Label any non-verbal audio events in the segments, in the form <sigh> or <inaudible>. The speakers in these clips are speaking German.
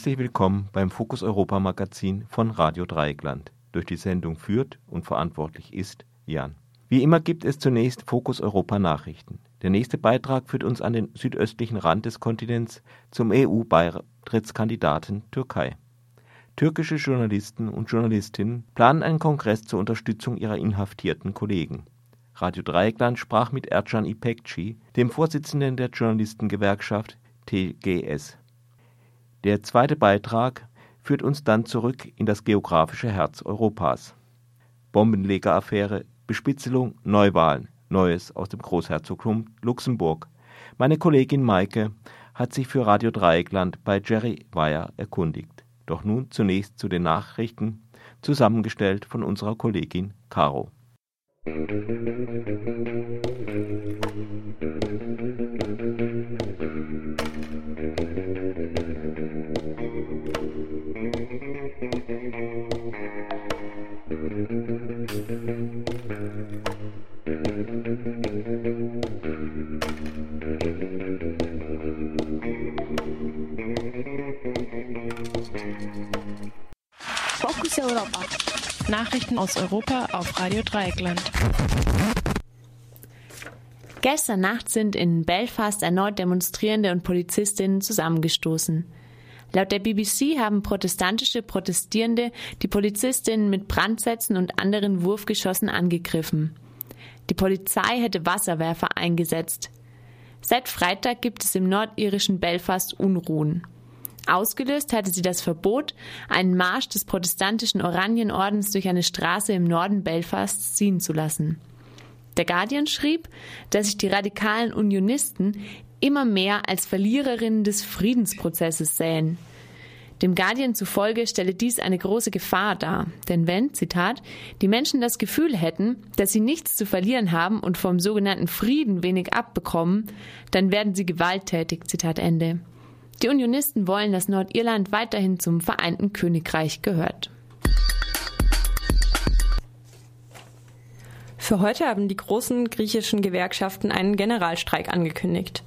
Herzlich willkommen beim Fokus Europa Magazin von Radio Dreieckland. Durch die Sendung führt und verantwortlich ist Jan. Wie immer gibt es zunächst Fokus Europa Nachrichten. Der nächste Beitrag führt uns an den südöstlichen Rand des Kontinents zum EU-Beitrittskandidaten Türkei. Türkische Journalisten und Journalistinnen planen einen Kongress zur Unterstützung ihrer inhaftierten Kollegen. Radio Dreieckland sprach mit Ercan İpekçi, dem Vorsitzenden der Journalistengewerkschaft TGS. Der zweite Beitrag führt uns dann zurück in das geografische Herz Europas. Bombenlegeraffäre, Bespitzelung, Neuwahlen, Neues aus dem Großherzogtum Luxemburg. Meine Kollegin Maike hat sich für Radio Dreieckland bei Jerry Weyer erkundigt. Doch nun zunächst zu den Nachrichten, zusammengestellt von unserer Kollegin Caro. Focus Europa. Nachrichten aus Europa auf Radio Dreieckland. Gestern Nacht sind in Belfast erneut Demonstrierende und Polizistinnen zusammengestoßen. Laut der BBC haben protestantische Protestierende die Polizistinnen mit Brandsätzen und anderen Wurfgeschossen angegriffen. Die Polizei hätte Wasserwerfer eingesetzt. Seit Freitag gibt es im nordirischen Belfast Unruhen. Ausgelöst hatte sie das Verbot, einen Marsch des protestantischen Oranienordens durch eine Straße im Norden Belfasts ziehen zu lassen. Der Guardian schrieb, dass sich die radikalen Unionisten immer mehr als Verliererinnen des Friedensprozesses sähen. Dem Guardian zufolge stelle dies eine große Gefahr dar, denn wenn, Zitat, die Menschen das Gefühl hätten, dass sie nichts zu verlieren haben und vom sogenannten Frieden wenig abbekommen, dann werden sie gewalttätig, Zitat Ende. Die Unionisten wollen, dass Nordirland weiterhin zum Vereinten Königreich gehört. Für heute haben die großen griechischen Gewerkschaften einen Generalstreik angekündigt.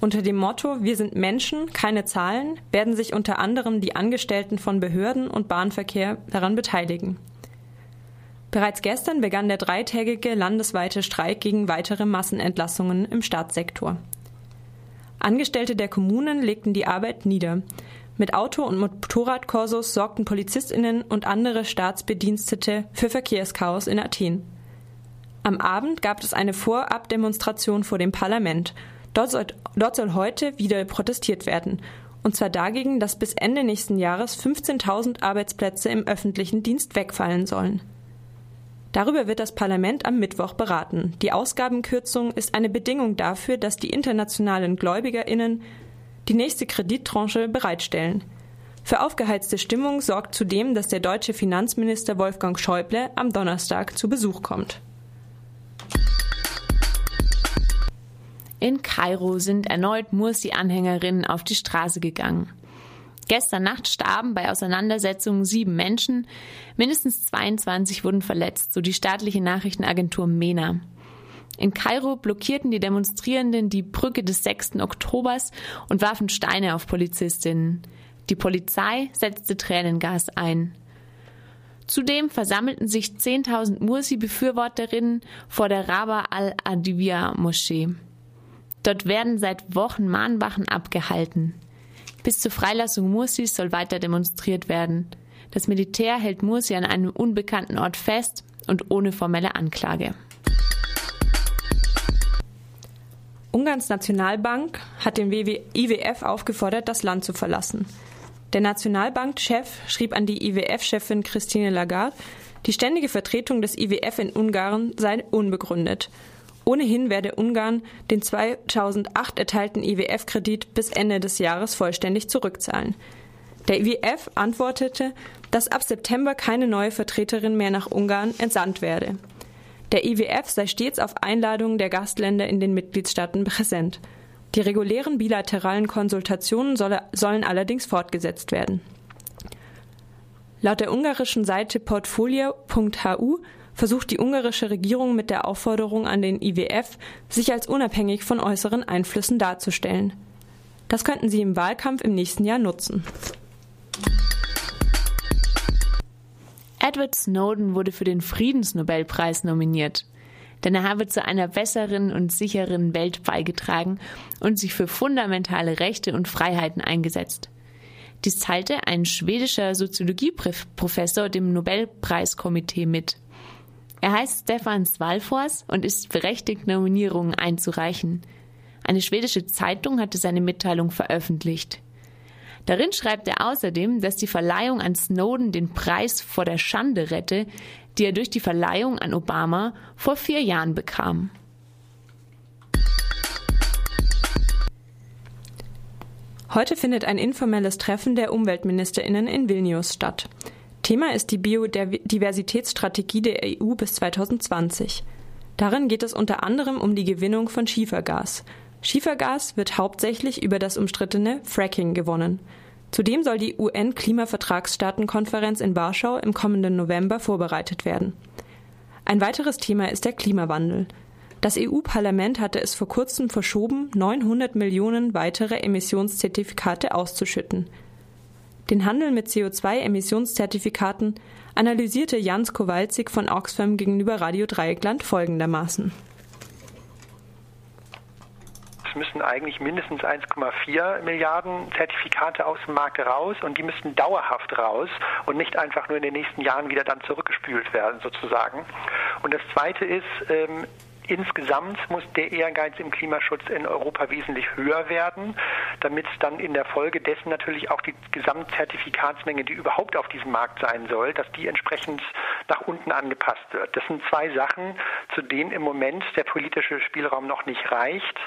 Unter dem Motto Wir sind Menschen, keine Zahlen werden sich unter anderem die Angestellten von Behörden und Bahnverkehr daran beteiligen. Bereits gestern begann der dreitägige landesweite Streik gegen weitere Massenentlassungen im Staatssektor. Angestellte der Kommunen legten die Arbeit nieder. Mit Auto- und Motorradkorsos sorgten Polizistinnen und andere Staatsbedienstete für Verkehrschaos in Athen. Am Abend gab es eine Vorabdemonstration vor dem Parlament. Dort soll, dort soll heute wieder protestiert werden. Und zwar dagegen, dass bis Ende nächsten Jahres 15.000 Arbeitsplätze im öffentlichen Dienst wegfallen sollen. Darüber wird das Parlament am Mittwoch beraten. Die Ausgabenkürzung ist eine Bedingung dafür, dass die internationalen Gläubigerinnen die nächste Kredittranche bereitstellen. Für aufgeheizte Stimmung sorgt zudem, dass der deutsche Finanzminister Wolfgang Schäuble am Donnerstag zu Besuch kommt. In Kairo sind erneut Mursi-Anhängerinnen auf die Straße gegangen. Gestern Nacht starben bei Auseinandersetzungen sieben Menschen, mindestens 22 wurden verletzt, so die staatliche Nachrichtenagentur MENA. In Kairo blockierten die Demonstrierenden die Brücke des 6. Oktobers und warfen Steine auf Polizistinnen. Die Polizei setzte Tränengas ein. Zudem versammelten sich 10.000 Mursi-Befürworterinnen vor der Raba al-Adivia-Moschee. Dort werden seit Wochen Mahnwachen abgehalten. Bis zur Freilassung Mursis soll weiter demonstriert werden. Das Militär hält Mursi an einem unbekannten Ort fest und ohne formelle Anklage. Ungarns Nationalbank hat den IWF aufgefordert, das Land zu verlassen. Der Nationalbankchef schrieb an die IWF-Chefin Christine Lagarde, die ständige Vertretung des IWF in Ungarn sei unbegründet. Ohnehin werde Ungarn den 2008 erteilten IWF-Kredit bis Ende des Jahres vollständig zurückzahlen. Der IWF antwortete, dass ab September keine neue Vertreterin mehr nach Ungarn entsandt werde. Der IWF sei stets auf Einladung der Gastländer in den Mitgliedstaaten präsent. Die regulären bilateralen Konsultationen solle, sollen allerdings fortgesetzt werden. Laut der ungarischen Seite portfolio.hu versucht die ungarische Regierung mit der Aufforderung an den IWF, sich als unabhängig von äußeren Einflüssen darzustellen. Das könnten sie im Wahlkampf im nächsten Jahr nutzen. Edward Snowden wurde für den Friedensnobelpreis nominiert, denn er habe zu einer besseren und sicheren Welt beigetragen und sich für fundamentale Rechte und Freiheiten eingesetzt. Dies teilte ein schwedischer Soziologieprofessor dem Nobelpreiskomitee mit. Er heißt Stefan Svalfors und ist berechtigt, Nominierungen einzureichen. Eine schwedische Zeitung hatte seine Mitteilung veröffentlicht. Darin schreibt er außerdem, dass die Verleihung an Snowden den Preis vor der Schande rette, die er durch die Verleihung an Obama vor vier Jahren bekam. Heute findet ein informelles Treffen der Umweltministerinnen in Vilnius statt. Thema ist die Biodiversitätsstrategie der EU bis 2020. Darin geht es unter anderem um die Gewinnung von Schiefergas. Schiefergas wird hauptsächlich über das umstrittene Fracking gewonnen. Zudem soll die UN-Klimavertragsstaatenkonferenz in Warschau im kommenden November vorbereitet werden. Ein weiteres Thema ist der Klimawandel. Das EU-Parlament hatte es vor kurzem verschoben, 900 Millionen weitere Emissionszertifikate auszuschütten. Den Handel mit CO2-Emissionszertifikaten analysierte Jans Kowalczyk von Oxfam gegenüber Radio Dreieckland folgendermaßen. Es müssen eigentlich mindestens 1,4 Milliarden Zertifikate aus dem Markt raus und die müssten dauerhaft raus und nicht einfach nur in den nächsten Jahren wieder dann zurückgespült werden sozusagen. Und das Zweite ist, ähm, Insgesamt muss der Ehrgeiz im Klimaschutz in Europa wesentlich höher werden, damit dann in der Folge dessen natürlich auch die Gesamtzertifikatsmenge, die überhaupt auf diesem Markt sein soll, dass die entsprechend nach unten angepasst wird. Das sind zwei Sachen, zu denen im Moment der politische Spielraum noch nicht reicht.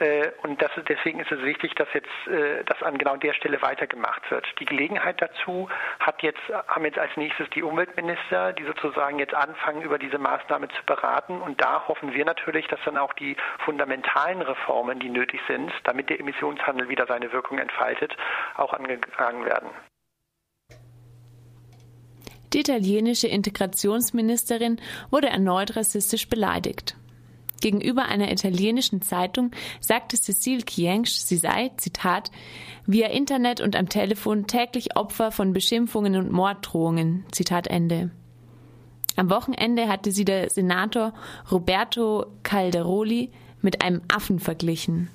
Äh, und das, deswegen ist es wichtig, dass jetzt äh, das an genau der Stelle weitergemacht wird. Die Gelegenheit dazu hat jetzt, haben jetzt als nächstes die Umweltminister, die sozusagen jetzt anfangen, über diese Maßnahme zu beraten. Und da hoffen wir natürlich, dass dann auch die fundamentalen Reformen, die nötig sind, damit der Emissionshandel wieder seine Wirkung entfaltet, auch angegangen werden. Die italienische Integrationsministerin wurde erneut rassistisch beleidigt. Gegenüber einer italienischen Zeitung sagte Cecile Kiensch, sie sei, Zitat, via Internet und am Telefon täglich Opfer von Beschimpfungen und Morddrohungen. Zitat Ende. Am Wochenende hatte sie der Senator Roberto Calderoli mit einem Affen verglichen.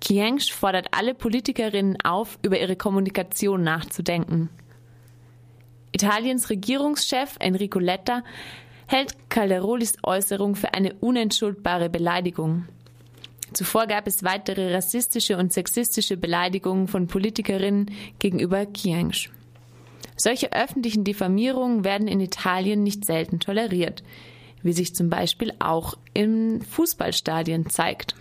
Kiensch fordert alle Politikerinnen auf, über ihre Kommunikation nachzudenken. Italiens Regierungschef Enrico Letta hält Calderolis Äußerung für eine unentschuldbare Beleidigung. Zuvor gab es weitere rassistische und sexistische Beleidigungen von Politikerinnen gegenüber Kiensch. Solche öffentlichen Diffamierungen werden in Italien nicht selten toleriert, wie sich zum Beispiel auch in Fußballstadien zeigt.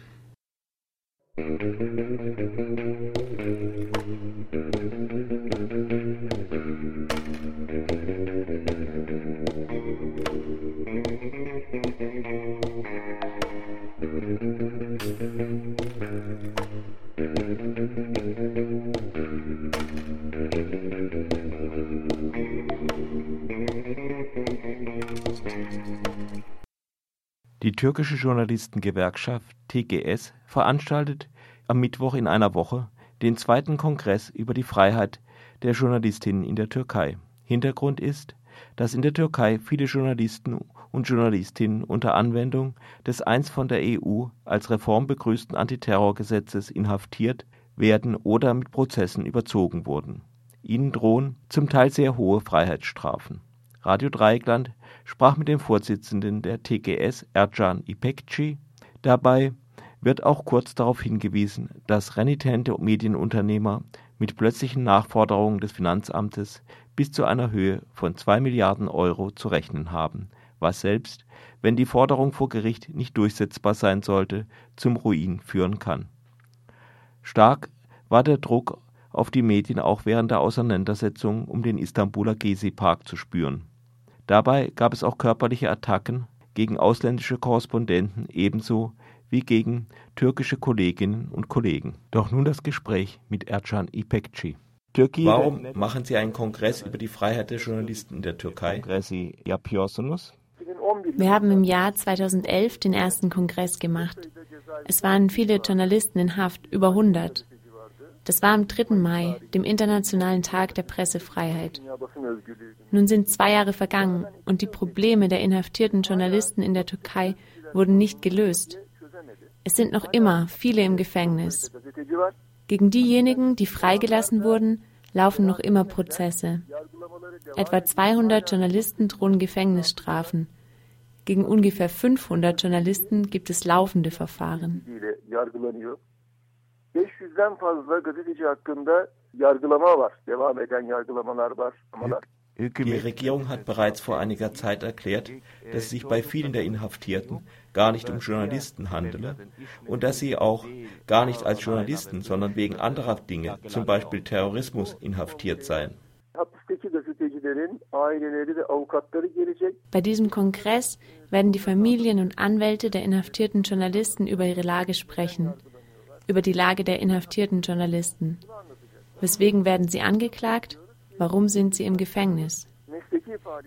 Die türkische Journalistengewerkschaft TGS veranstaltet am Mittwoch in einer Woche den zweiten Kongress über die Freiheit der Journalistinnen in der Türkei. Hintergrund ist, dass in der Türkei viele Journalisten und Journalistinnen unter Anwendung des einst von der EU als Reform begrüßten Antiterrorgesetzes inhaftiert werden oder mit Prozessen überzogen wurden. Ihnen drohen zum Teil sehr hohe Freiheitsstrafen. Radio Dreieckland sprach mit dem Vorsitzenden der TGS, Ercan İpekçi. Dabei wird auch kurz darauf hingewiesen, dass renitente Medienunternehmer mit plötzlichen Nachforderungen des Finanzamtes bis zu einer Höhe von 2 Milliarden Euro zu rechnen haben, was selbst, wenn die Forderung vor Gericht nicht durchsetzbar sein sollte, zum Ruin führen kann. Stark war der Druck auf die Medien auch während der Auseinandersetzung um den Istanbuler Gezi-Park zu spüren. Dabei gab es auch körperliche Attacken gegen ausländische Korrespondenten ebenso wie gegen türkische Kolleginnen und Kollegen. Doch nun das Gespräch mit Ercan İpekçi. Türkei Warum machen Sie einen Kongress über die Freiheit der Journalisten in der Türkei? Wir haben im Jahr 2011 den ersten Kongress gemacht. Es waren viele Journalisten in Haft, über 100. Das war am 3. Mai, dem Internationalen Tag der Pressefreiheit. Nun sind zwei Jahre vergangen und die Probleme der inhaftierten Journalisten in der Türkei wurden nicht gelöst. Es sind noch immer viele im Gefängnis. Gegen diejenigen, die freigelassen wurden, laufen noch immer Prozesse. Etwa 200 Journalisten drohen Gefängnisstrafen. Gegen ungefähr 500 Journalisten gibt es laufende Verfahren. 500'den fazla gazeteci hakkında yargılama var. Devam eden yargılamalar var. Die Regierung hat bereits vor einiger Zeit erklärt, dass es sich bei vielen der Inhaftierten gar nicht um Journalisten handele und dass sie auch gar nicht als Journalisten, sondern wegen anderer Dinge, zum Beispiel Terrorismus, inhaftiert seien. Bei diesem Kongress werden die Familien und Anwälte der inhaftierten Journalisten über ihre Lage sprechen über die Lage der inhaftierten Journalisten. Weswegen werden sie angeklagt? Warum sind sie im Gefängnis?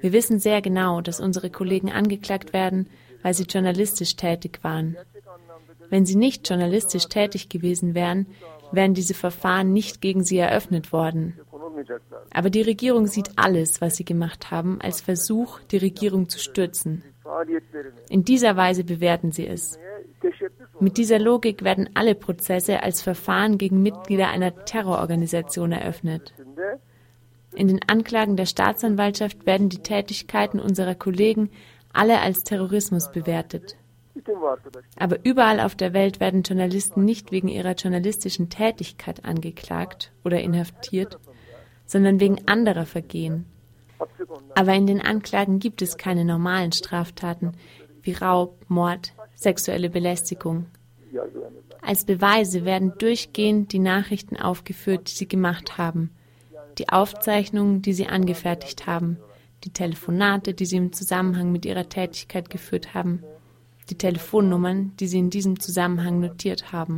Wir wissen sehr genau, dass unsere Kollegen angeklagt werden, weil sie journalistisch tätig waren. Wenn sie nicht journalistisch tätig gewesen wären, wären diese Verfahren nicht gegen sie eröffnet worden. Aber die Regierung sieht alles, was sie gemacht haben, als Versuch, die Regierung zu stürzen. In dieser Weise bewerten sie es. Mit dieser Logik werden alle Prozesse als Verfahren gegen Mitglieder einer Terrororganisation eröffnet. In den Anklagen der Staatsanwaltschaft werden die Tätigkeiten unserer Kollegen alle als Terrorismus bewertet. Aber überall auf der Welt werden Journalisten nicht wegen ihrer journalistischen Tätigkeit angeklagt oder inhaftiert, sondern wegen anderer Vergehen. Aber in den Anklagen gibt es keine normalen Straftaten wie Raub, Mord, sexuelle Belästigung. Als Beweise werden durchgehend die Nachrichten aufgeführt, die sie gemacht haben, die Aufzeichnungen, die sie angefertigt haben, die Telefonate, die sie im Zusammenhang mit ihrer Tätigkeit geführt haben, die Telefonnummern, die sie in diesem Zusammenhang notiert haben.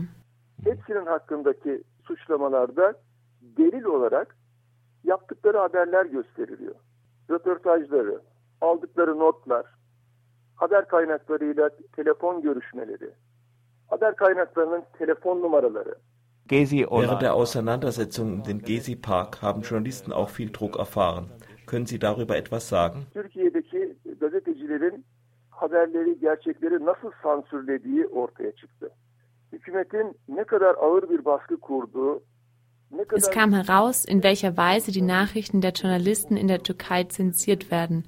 Hepsinin hakkındaki suçlamalarda delil olarak yaptıkları haberler gösteriliyor. Röportajları, aldıkları notlar, haber kaynaklarıyla telefon görüşmeleri, haber kaynaklarının telefon numaraları. Während der Auseinandersetzung um den Gezi-Park haben Journalisten auch viel Druck erfahren. Können Sie darüber etwas sagen? Türkiye'deki gazetecilerin haberleri, gerçekleri nasıl sansürlediği ortaya çıktı. Hükümetin ne kadar ağır bir baskı kurduğu, Es kam heraus, in welcher Weise die Nachrichten der Journalisten in der Türkei zensiert werden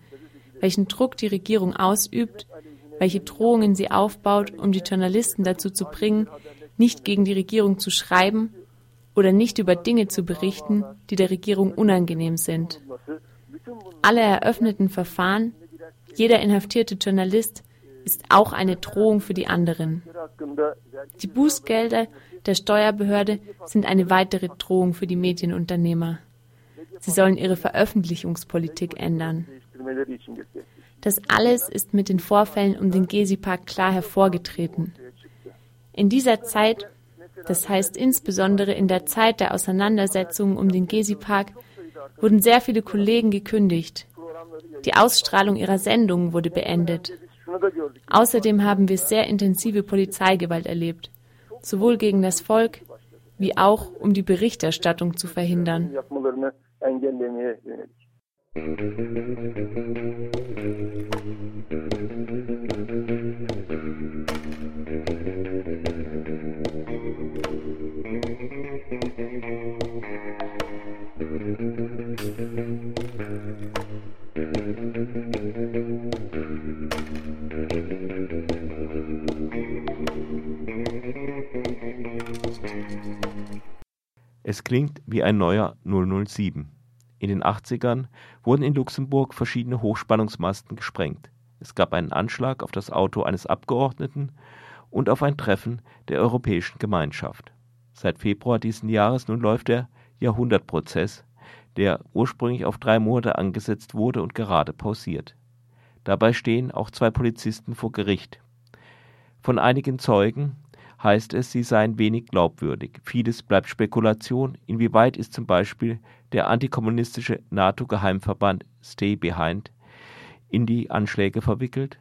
welchen Druck die Regierung ausübt, welche Drohungen sie aufbaut, um die Journalisten dazu zu bringen, nicht gegen die Regierung zu schreiben oder nicht über Dinge zu berichten, die der Regierung unangenehm sind. Alle eröffneten Verfahren, jeder inhaftierte Journalist ist auch eine Drohung für die anderen. Die Bußgelder der Steuerbehörde sind eine weitere Drohung für die Medienunternehmer. Sie sollen ihre Veröffentlichungspolitik ändern. Das alles ist mit den Vorfällen um den Gezi-Park klar hervorgetreten. In dieser Zeit, das heißt insbesondere in der Zeit der Auseinandersetzungen um den Gezi-Park, wurden sehr viele Kollegen gekündigt. Die Ausstrahlung ihrer Sendungen wurde beendet. Außerdem haben wir sehr intensive Polizeigewalt erlebt, sowohl gegen das Volk wie auch um die Berichterstattung zu verhindern. Es klingt wie ein neuer 007. In den 80ern wurden in Luxemburg verschiedene Hochspannungsmasten gesprengt. Es gab einen Anschlag auf das Auto eines Abgeordneten und auf ein Treffen der Europäischen Gemeinschaft. Seit Februar diesen Jahres nun läuft der Jahrhundertprozess, der ursprünglich auf drei Monate angesetzt wurde und gerade pausiert. Dabei stehen auch zwei Polizisten vor Gericht. Von einigen Zeugen heißt es, sie seien wenig glaubwürdig. Vieles bleibt Spekulation. Inwieweit ist zum Beispiel der antikommunistische NATO-Geheimverband Stay Behind in die Anschläge verwickelt?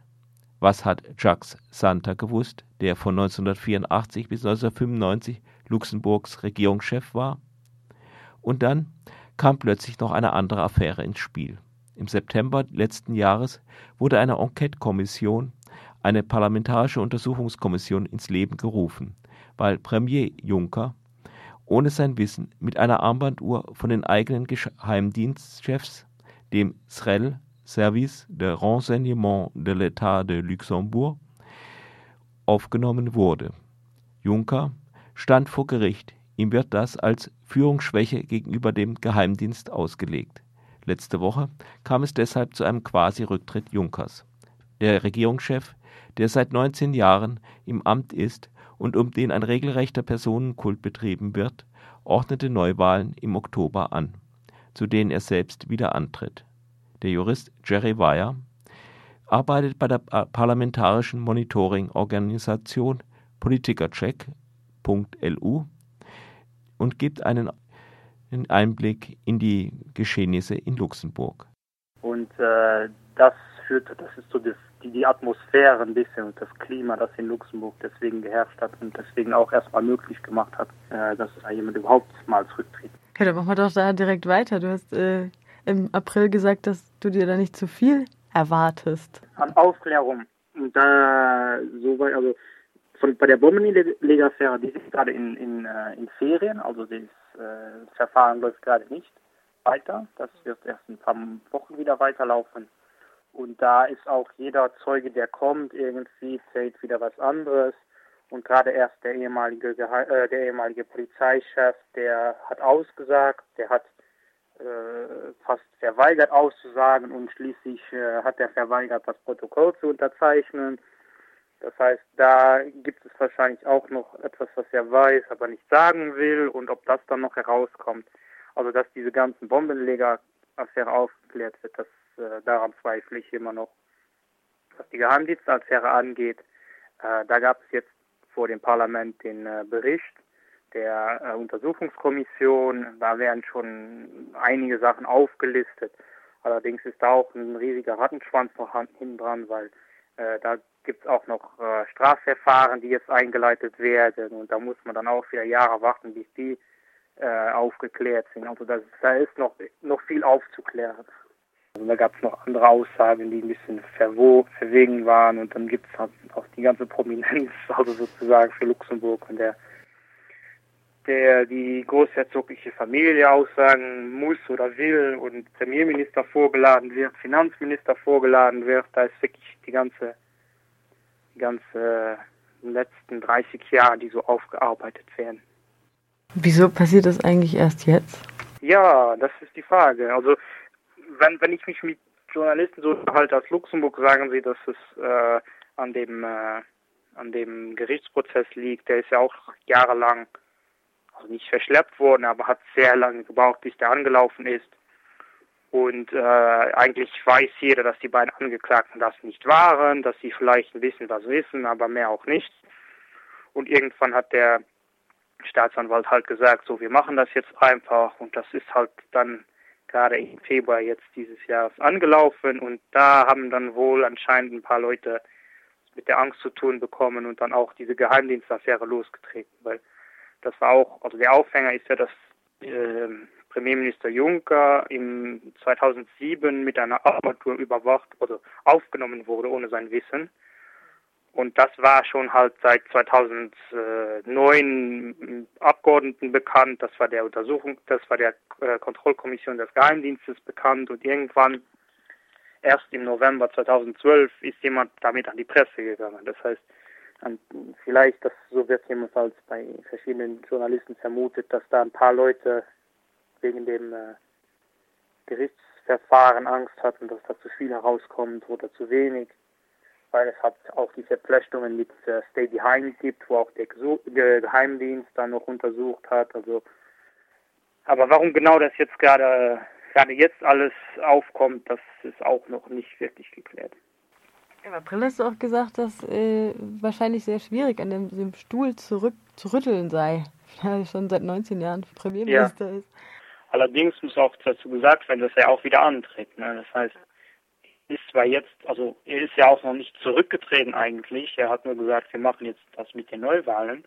Was hat Jacques Santa gewusst, der von 1984 bis 1995 Luxemburgs Regierungschef war? Und dann kam plötzlich noch eine andere Affäre ins Spiel. Im September letzten Jahres wurde eine Enquete-Kommission, eine parlamentarische Untersuchungskommission ins Leben gerufen, weil Premier Juncker ohne sein Wissen mit einer Armbanduhr von den eigenen Geheimdienstchefs, dem SREL, Service de Renseignement de l'État de Luxembourg, aufgenommen wurde. Juncker stand vor Gericht. Ihm wird das als Führungsschwäche gegenüber dem Geheimdienst ausgelegt. Letzte Woche kam es deshalb zu einem Quasi-Rücktritt Junkers. Der Regierungschef, der seit 19 Jahren im Amt ist und um den ein regelrechter Personenkult betrieben wird, ordnete Neuwahlen im Oktober an, zu denen er selbst wieder antritt. Der Jurist Jerry Weyer arbeitet bei der parlamentarischen Monitoring-Organisation Politikercheck.lu und gibt einen Einblick in die Geschehnisse in Luxemburg. Und äh, das führt, das ist so das, die, die Atmosphäre ein bisschen und das Klima, das in Luxemburg deswegen geherrscht hat und deswegen auch erstmal möglich gemacht hat, äh, dass da jemand überhaupt mal zurücktritt. Ja, dann machen wir doch da direkt weiter. Du hast äh, im April gesagt, dass du dir da nicht zu viel erwartest. An Aufklärung. Und da so weit, also von, bei der Bombenlegaffäre, die ist gerade in, in, äh, in Ferien, also das äh, Verfahren läuft gerade nicht weiter. Das wird erst in ein paar Wochen wieder weiterlaufen. Und da ist auch jeder Zeuge, der kommt, irgendwie zählt wieder was anderes. Und gerade erst der ehemalige, äh, der ehemalige Polizeichef, der hat ausgesagt, der hat äh, fast verweigert auszusagen und schließlich äh, hat er verweigert, das Protokoll zu unterzeichnen. Das heißt, da gibt es wahrscheinlich auch noch etwas, was er weiß, aber nicht sagen will und ob das dann noch herauskommt. Also, dass diese ganzen Bombenleger-Affäre aufgeklärt wird, das, äh, daran zweifle ich immer noch. Was die Geheimdienstaffäre angeht, äh, da gab es jetzt vor dem Parlament den äh, Bericht der äh, Untersuchungskommission. Da werden schon einige Sachen aufgelistet. Allerdings ist da auch ein riesiger Rattenschwanz noch hinten dran, weil äh, da gibt es auch noch äh, Strafverfahren, die jetzt eingeleitet werden und da muss man dann auch wieder Jahre warten, bis die aufgeklärt sind. Also das, da ist noch, noch viel aufzuklären. Also da gab es noch andere Aussagen, die ein bisschen verwo verwegen waren und dann gibt es auch die ganze Prominenz, <laughs> also sozusagen für Luxemburg und der der die großherzogliche Familie aussagen muss oder will und Premierminister vorgeladen wird, Finanzminister vorgeladen wird, da ist wirklich die ganze die ganze letzten 30 Jahre, die so aufgearbeitet werden. Wieso passiert das eigentlich erst jetzt? Ja, das ist die Frage. Also wenn, wenn ich mich mit Journalisten so halte aus Luxemburg, sagen sie, dass es äh, an dem äh, an dem Gerichtsprozess liegt. Der ist ja auch jahrelang also nicht verschleppt worden, aber hat sehr lange gebraucht, bis der angelaufen ist. Und äh, eigentlich weiß jeder, dass die beiden Angeklagten das nicht waren, dass sie vielleicht ein bisschen was wissen, aber mehr auch nicht. Und irgendwann hat der Staatsanwalt halt gesagt, so wir machen das jetzt einfach und das ist halt dann gerade im Februar jetzt dieses Jahres angelaufen und da haben dann wohl anscheinend ein paar Leute mit der Angst zu tun bekommen und dann auch diese Geheimdienstaffäre losgetreten, weil das war auch, also der Aufhänger ist ja, dass äh, Premierminister Juncker im 2007 mit einer Armatur überwacht, also aufgenommen wurde ohne sein Wissen. Und das war schon halt seit 2009 Abgeordneten bekannt. Das war der Untersuchung, das war der äh, Kontrollkommission des Geheimdienstes bekannt. Und irgendwann, erst im November 2012, ist jemand damit an die Presse gegangen. Das heißt, vielleicht, das so wird jedenfalls bei verschiedenen Journalisten vermutet, dass da ein paar Leute wegen dem äh, Gerichtsverfahren Angst hatten, dass da zu viel herauskommt oder zu wenig, weil es hat auch die Verflechtungen mit äh, Stay Behind gibt, wo auch der Ge Geheimdienst dann noch untersucht hat. Also, aber warum genau das jetzt gerade gerade jetzt alles aufkommt, das ist auch noch nicht wirklich geklärt. Im April hast du auch gesagt, dass äh, wahrscheinlich sehr schwierig an dem, dem Stuhl zurück zu rütteln sei, <laughs> weil er schon seit 19 Jahren Premierminister ja. ist. Allerdings muss auch dazu gesagt werden, dass er auch wieder antritt. Ne? Das heißt, ist zwar jetzt, also er ist ja auch noch nicht zurückgetreten eigentlich. Er hat nur gesagt, wir machen jetzt das mit den Neuwahlen.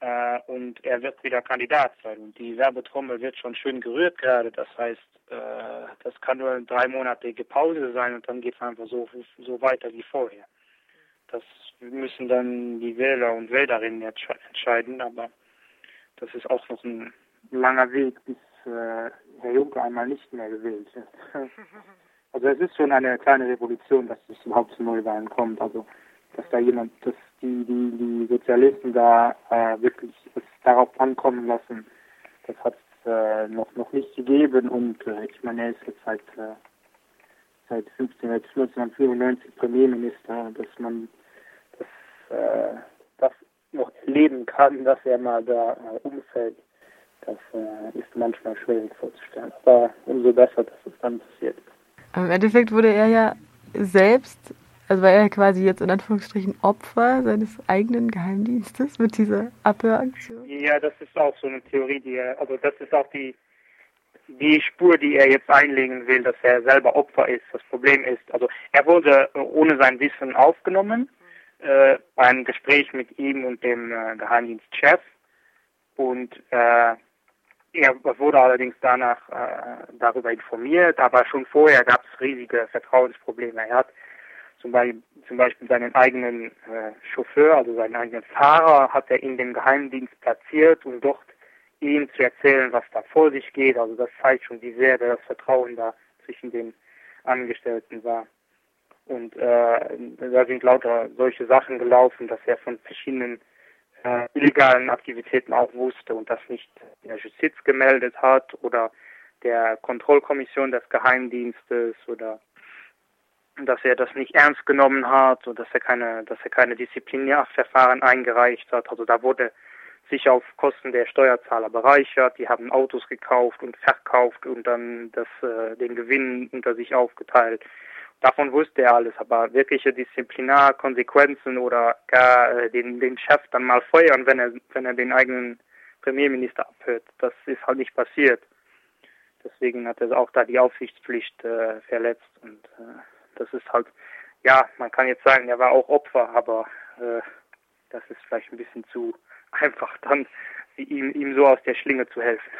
Äh, und er wird wieder Kandidat sein. Und die Werbetrommel wird schon schön gerührt gerade. Das heißt, äh, das kann nur eine dreimonatige Pause sein und dann geht es einfach so, so weiter wie vorher. Das müssen dann die Wähler und Wählerinnen entscheiden, aber das ist auch noch ein langer Weg, bis äh, Herr Juncker einmal nicht mehr gewählt wird. <laughs> Also es ist schon eine kleine Revolution, dass es überhaupt zu Neuwahlen kommt. Also dass da jemand, dass die, die, die Sozialisten da äh, wirklich es darauf ankommen lassen, das hat es äh, noch, noch nicht gegeben und äh, ich meine, er ist jetzt seit, äh, seit 15, 1995 Premierminister, dass man das, äh, das noch erleben kann, dass er mal da äh, umfällt. Das äh, ist manchmal schwierig vorzustellen. Aber umso besser, dass es dann passiert. Im Endeffekt wurde er ja selbst also war er quasi jetzt in Anführungsstrichen Opfer seines eigenen Geheimdienstes mit dieser Abhöraktion? Ja, das ist auch so eine Theorie, die er, also das ist auch die, die Spur, die er jetzt einlegen will, dass er selber Opfer ist. Das Problem ist, also er wurde ohne sein Wissen aufgenommen, äh, beim Gespräch mit ihm und dem äh, Geheimdienstchef und äh, er wurde allerdings danach äh, darüber informiert, aber schon vorher gab es riesige Vertrauensprobleme. Er hat zum Beispiel, zum Beispiel seinen eigenen äh, Chauffeur, also seinen eigenen Fahrer, hat er in den Geheimdienst platziert, um dort ihm zu erzählen, was da vor sich geht. Also das zeigt schon, wie sehr das Vertrauen da zwischen den Angestellten war. Und äh, da sind lauter solche Sachen gelaufen, dass er von verschiedenen äh, illegalen Aktivitäten auch wusste und das nicht der Justiz gemeldet hat oder der Kontrollkommission des Geheimdienstes oder dass er das nicht ernst genommen hat und dass er keine, dass er keine Disziplinärverfahren eingereicht hat. Also da wurde sich auf Kosten der Steuerzahler bereichert. Die haben Autos gekauft und verkauft und dann das, äh, den Gewinn unter sich aufgeteilt. Davon wusste er alles, aber wirkliche Disziplinarkonsequenzen oder gar äh, den, den Chef dann mal feuern, wenn er, wenn er den eigenen Premierminister abhört, das ist halt nicht passiert. Deswegen hat er auch da die Aufsichtspflicht äh, verletzt und äh, das ist halt, ja, man kann jetzt sagen, er war auch Opfer, aber äh, das ist vielleicht ein bisschen zu <laughs> einfach dann, ihm, ihm so aus der Schlinge zu helfen.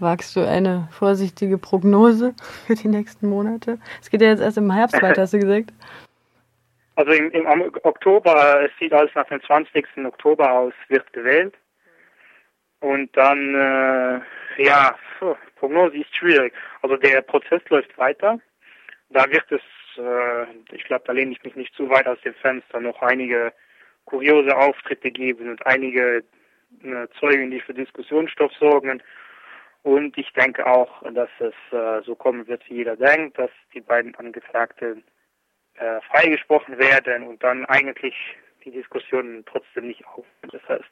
Wagst du eine vorsichtige Prognose für die nächsten Monate? Es geht ja jetzt erst im Herbst <laughs> weiter, hast du gesagt? Also im, im Oktober, es sieht alles nach dem 20. Oktober aus, wird gewählt. Und dann, äh, ja, Prognose ist schwierig. Also der Prozess läuft weiter da wird es, äh, ich glaube, da lehne ich mich nicht zu weit aus dem Fenster, noch einige kuriose Auftritte geben und einige äh, Zeugen, die für Diskussionsstoff sorgen. Und ich denke auch, dass es äh, so kommen wird, wie jeder denkt, dass die beiden Angeklagten äh, freigesprochen werden und dann eigentlich die Diskussionen trotzdem nicht auf. Das heißt,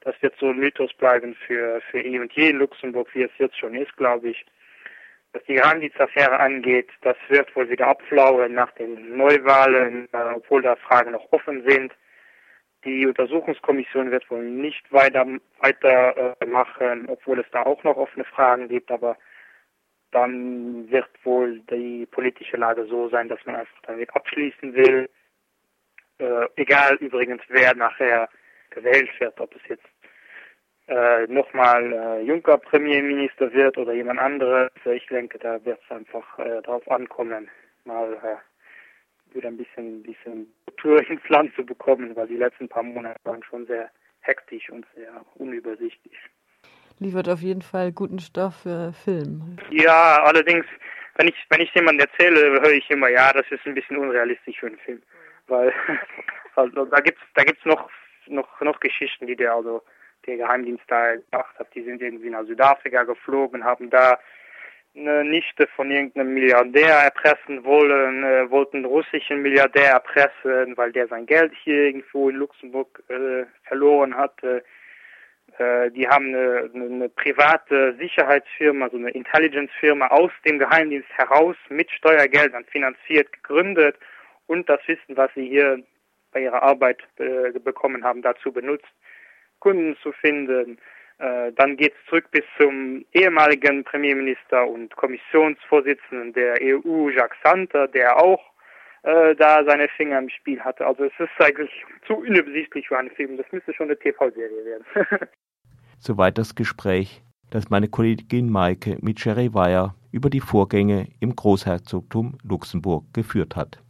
das wird so ein Mythos bleiben für, für eh und je in Luxemburg, wie es jetzt schon ist, glaube ich. Was die Randitz-Affäre angeht, das wird wohl wieder abflauen nach den Neuwahlen, äh, obwohl da Fragen noch offen sind. Die Untersuchungskommission wird wohl nicht weiter, weiter äh, obwohl es da auch noch offene Fragen gibt, aber dann wird wohl die politische Lage so sein, dass man einfach damit abschließen will. Äh, egal übrigens, wer nachher gewählt wird, ob es jetzt äh, nochmal äh, Juncker Premierminister wird oder jemand anderes. Ich denke, da wird es einfach äh, darauf ankommen, mal äh, wieder ein bisschen, bisschen Kultur ins Land zu bekommen, weil die letzten paar Monate waren schon sehr hektisch und sehr unübersichtlich. Liefert auf jeden Fall guten Stoff für Film. Ja, allerdings, wenn ich, wenn ich jemandem erzähle, höre ich immer, ja, das ist ein bisschen unrealistisch für einen Film. weil <laughs> also da gibt's da gibt's noch noch noch Geschichten, die der also der Geheimdienst da gemacht hat. Die sind irgendwie nach Südafrika geflogen, haben da eine Nichte von irgendeinem Milliardär erpressen wollen, äh, wollten einen russischen Milliardär erpressen, weil der sein Geld hier irgendwo in Luxemburg äh, verloren hatte. Äh, die haben eine, eine, private Sicherheitsfirma, so eine Intelligence-Firma aus dem Geheimdienst heraus mit Steuergeldern finanziert, gegründet und das Wissen, was sie hier bei ihrer Arbeit äh, bekommen haben, dazu benutzt, Kunden zu finden, dann geht es zurück bis zum ehemaligen Premierminister und Kommissionsvorsitzenden der EU, Jacques Santer, der auch äh, da seine Finger im Spiel hatte. Also es ist eigentlich zu unübersichtlich für einen Film. Das müsste schon eine TV-Serie werden. <laughs> Soweit das Gespräch, das meine Kollegin Maike mit Jerry Weyer über die Vorgänge im Großherzogtum Luxemburg geführt hat.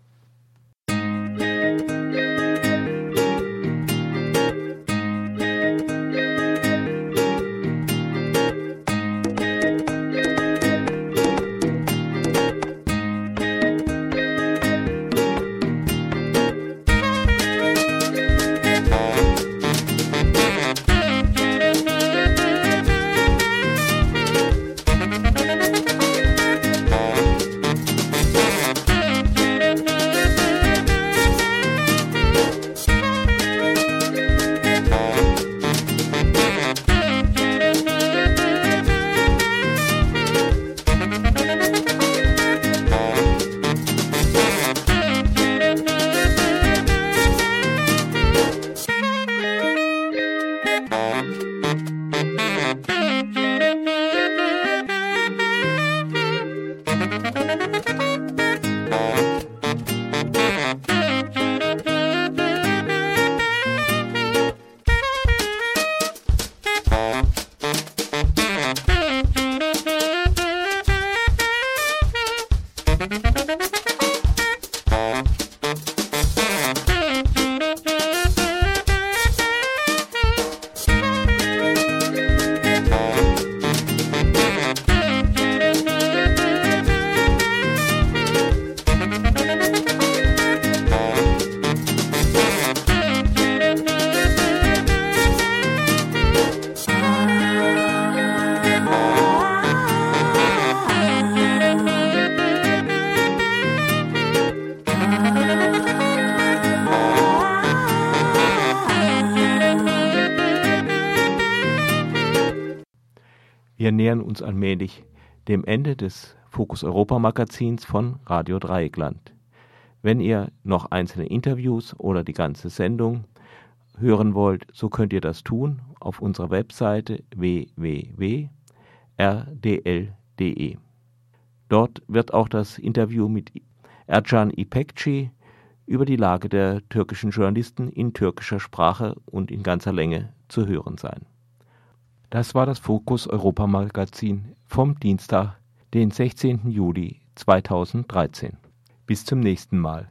Nähern uns allmählich dem Ende des Fokus Europa Magazins von Radio Dreieckland. Wenn ihr noch einzelne Interviews oder die ganze Sendung hören wollt, so könnt ihr das tun auf unserer Webseite www.rdl.de. Dort wird auch das Interview mit Ercan İpekçi über die Lage der türkischen Journalisten in türkischer Sprache und in ganzer Länge zu hören sein. Das war das Fokus Europa Magazin vom Dienstag, den 16. Juli 2013. Bis zum nächsten Mal.